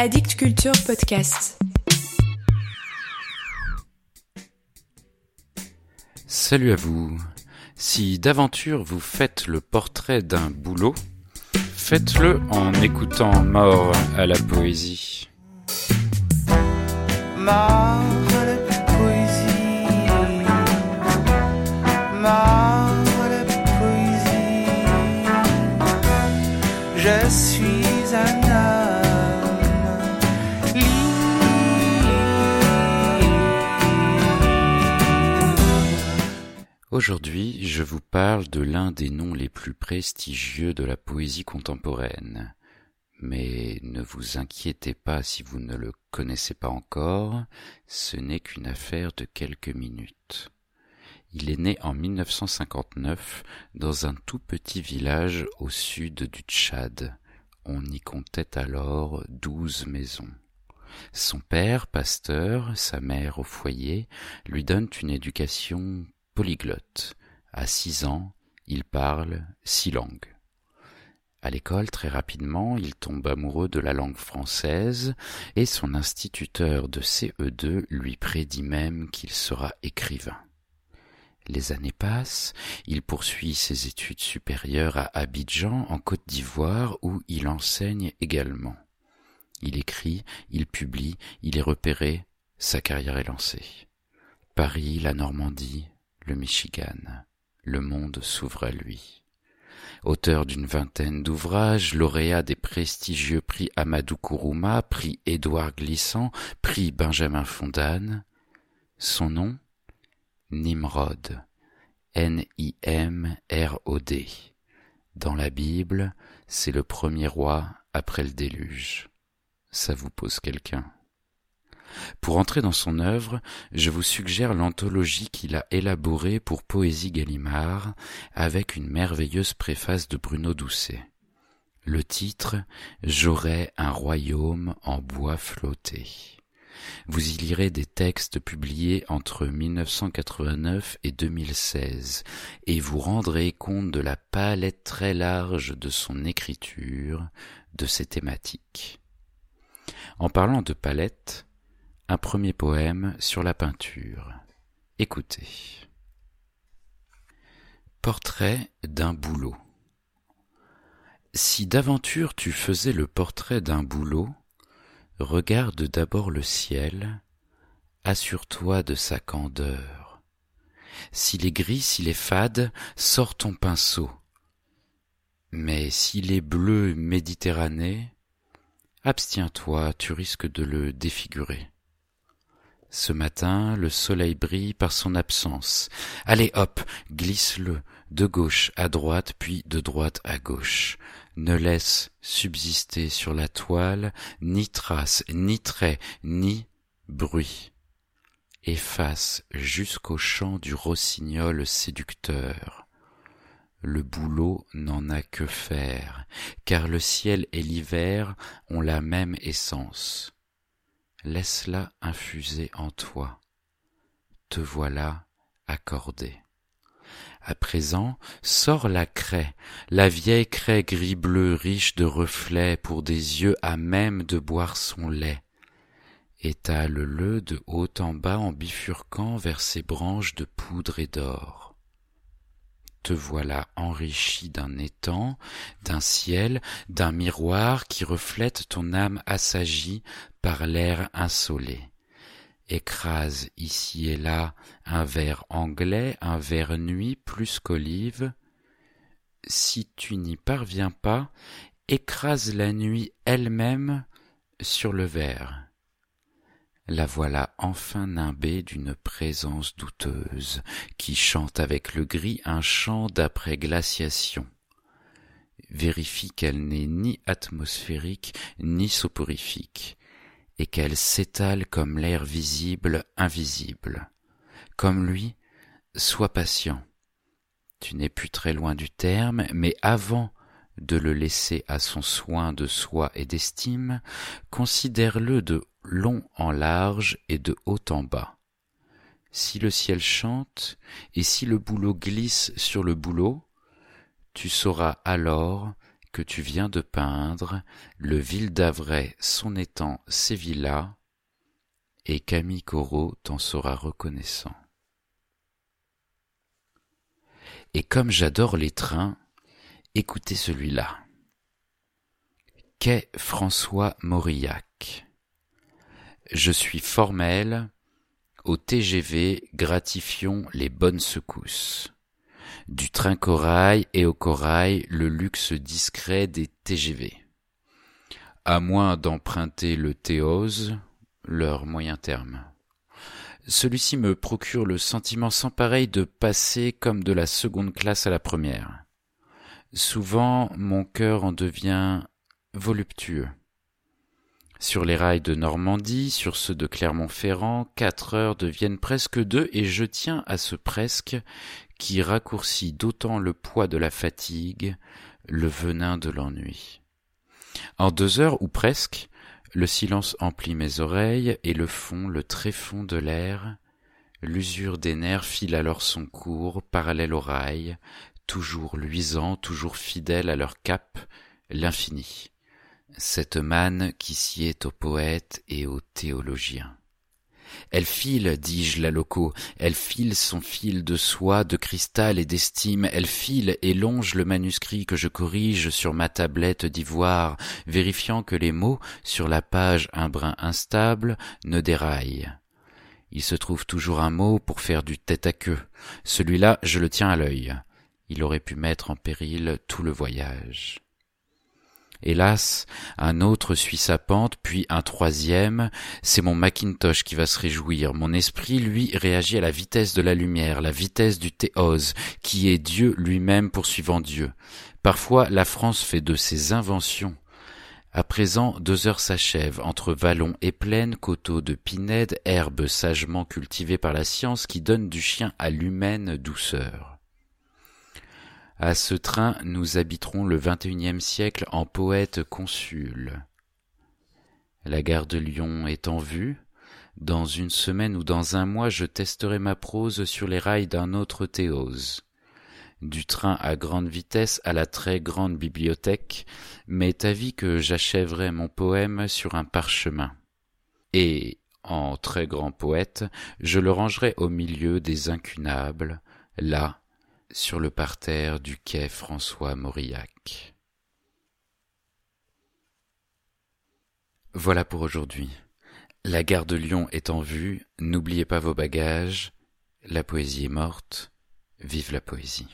Addict Culture Podcast. Salut à vous. Si d'aventure vous faites le portrait d'un boulot, faites-le en écoutant Mort à la poésie. Mort Aujourd'hui, je vous parle de l'un des noms les plus prestigieux de la poésie contemporaine. Mais ne vous inquiétez pas si vous ne le connaissez pas encore, ce n'est qu'une affaire de quelques minutes. Il est né en 1959 dans un tout petit village au sud du Tchad. On y comptait alors douze maisons. Son père, pasteur, sa mère au foyer, lui donnent une éducation polyglotte. À six ans, il parle six langues. À l'école, très rapidement, il tombe amoureux de la langue française et son instituteur de CE2 lui prédit même qu'il sera écrivain. Les années passent, il poursuit ses études supérieures à Abidjan, en Côte d'Ivoire, où il enseigne également. Il écrit, il publie, il est repéré, sa carrière est lancée. Paris, la Normandie, Michigan, le monde s'ouvre à lui. Auteur d'une vingtaine d'ouvrages, lauréat des prestigieux prix Amadou Kourouma, prix Édouard Glissant, prix Benjamin Fondane, son nom? Nimrod, N-I-M-R-O-D. Dans la Bible, c'est le premier roi après le déluge. Ça vous pose quelqu'un? Pour entrer dans son œuvre, je vous suggère l'anthologie qu'il a élaborée pour Poésie Gallimard avec une merveilleuse préface de Bruno Doucet. Le titre J'aurais un royaume en bois flotté. Vous y lirez des textes publiés entre 1989 et 2016 et vous rendrez compte de la palette très large de son écriture, de ses thématiques. En parlant de palette, un premier poème sur la peinture. Écoutez. Portrait d'un boulot. Si d'aventure tu faisais le portrait d'un boulot, regarde d'abord le ciel, assure-toi de sa candeur. S'il est gris, s'il est fade, sors ton pinceau. Mais s'il est bleu Méditerranée, abstiens-toi, tu risques de le défigurer. Ce matin, le soleil brille par son absence. Allez hop, glisse-le, de gauche à droite, puis de droite à gauche. Ne laisse subsister sur la toile ni trace, ni trait, ni bruit. Efface jusqu'au chant du rossignol séducteur. Le boulot n'en a que faire, car le ciel et l'hiver ont la même essence laisse-la infuser en toi. Te voilà accordé. À présent, sors la craie, la vieille craie gris-bleu riche de reflets pour des yeux à même de boire son lait. Étale-le de haut en bas en bifurquant vers ses branches de poudre et d'or. Te voilà enrichi d'un étang, d'un ciel, d'un miroir qui reflète ton âme assagie par l'air insolé. Écrase ici et là un verre anglais, un verre nuit plus qu'olive. Si tu n'y parviens pas, écrase la nuit elle-même sur le verre. La voilà enfin nimbée d'une présence douteuse, qui chante avec le gris un chant d'après glaciation. Vérifie qu'elle n'est ni atmosphérique ni soporifique, et qu'elle s'étale comme l'air visible invisible. Comme lui, sois patient. Tu n'es plus très loin du terme, mais avant de le laisser à son soin de soi et d'estime, considère-le de long en large et de haut en bas. Si le ciel chante, et si le boulot glisse sur le boulot, tu sauras alors que tu viens de peindre, le Ville d'Avray, son étang, ses villas, et Camille Corot t'en sera reconnaissant. Et comme j'adore les trains, écoutez celui-là. Quai François Mauriac. Je suis formel, au TGV gratifions les bonnes secousses. Du train corail et au corail le luxe discret des TGV. À moins d'emprunter le théose, leur moyen terme. Celui-ci me procure le sentiment sans pareil de passer comme de la seconde classe à la première. Souvent mon cœur en devient voluptueux. Sur les rails de Normandie, sur ceux de Clermont-Ferrand, quatre heures deviennent presque deux, et je tiens à ce presque qui raccourcit d'autant le poids de la fatigue, le venin de l'ennui. En deux heures ou presque, le silence emplit mes oreilles, et le fond, le tréfond de l'air, l'usure des nerfs file alors son cours, parallèle aux rails, toujours luisant, toujours fidèle à leur cap, l'infini. Cette manne qui sied aux poètes et aux théologiens. Elle file, dis-je la loco, elle file son fil de soie, de cristal et d'estime, elle file et longe le manuscrit que je corrige sur ma tablette d'ivoire, vérifiant que les mots, sur la page un brin instable, ne déraillent. Il se trouve toujours un mot pour faire du tête à queue. Celui-là, je le tiens à l'œil. Il aurait pu mettre en péril tout le voyage. Hélas, un autre suit sa pente, puis un troisième, c'est mon Macintosh qui va se réjouir. Mon esprit, lui, réagit à la vitesse de la lumière, la vitesse du théos, qui est Dieu lui-même poursuivant Dieu. Parfois, la France fait de ses inventions. À présent, deux heures s'achèvent, entre vallons et plaines, coteaux de pinèdes, herbes sagement cultivées par la science qui donnent du chien à l'humaine douceur. À ce train, nous habiterons le XXIe siècle en poète consul. La gare de Lyon est en vue. Dans une semaine ou dans un mois, je testerai ma prose sur les rails d'un autre théose. Du train à grande vitesse à la très grande bibliothèque, m'est avis que j'achèverai mon poème sur un parchemin. Et, en très grand poète, je le rangerai au milieu des incunables, là, sur le parterre du quai François Mauriac. Voilà pour aujourd'hui. La gare de Lyon est en vue, n'oubliez pas vos bagages, la poésie est morte, vive la poésie.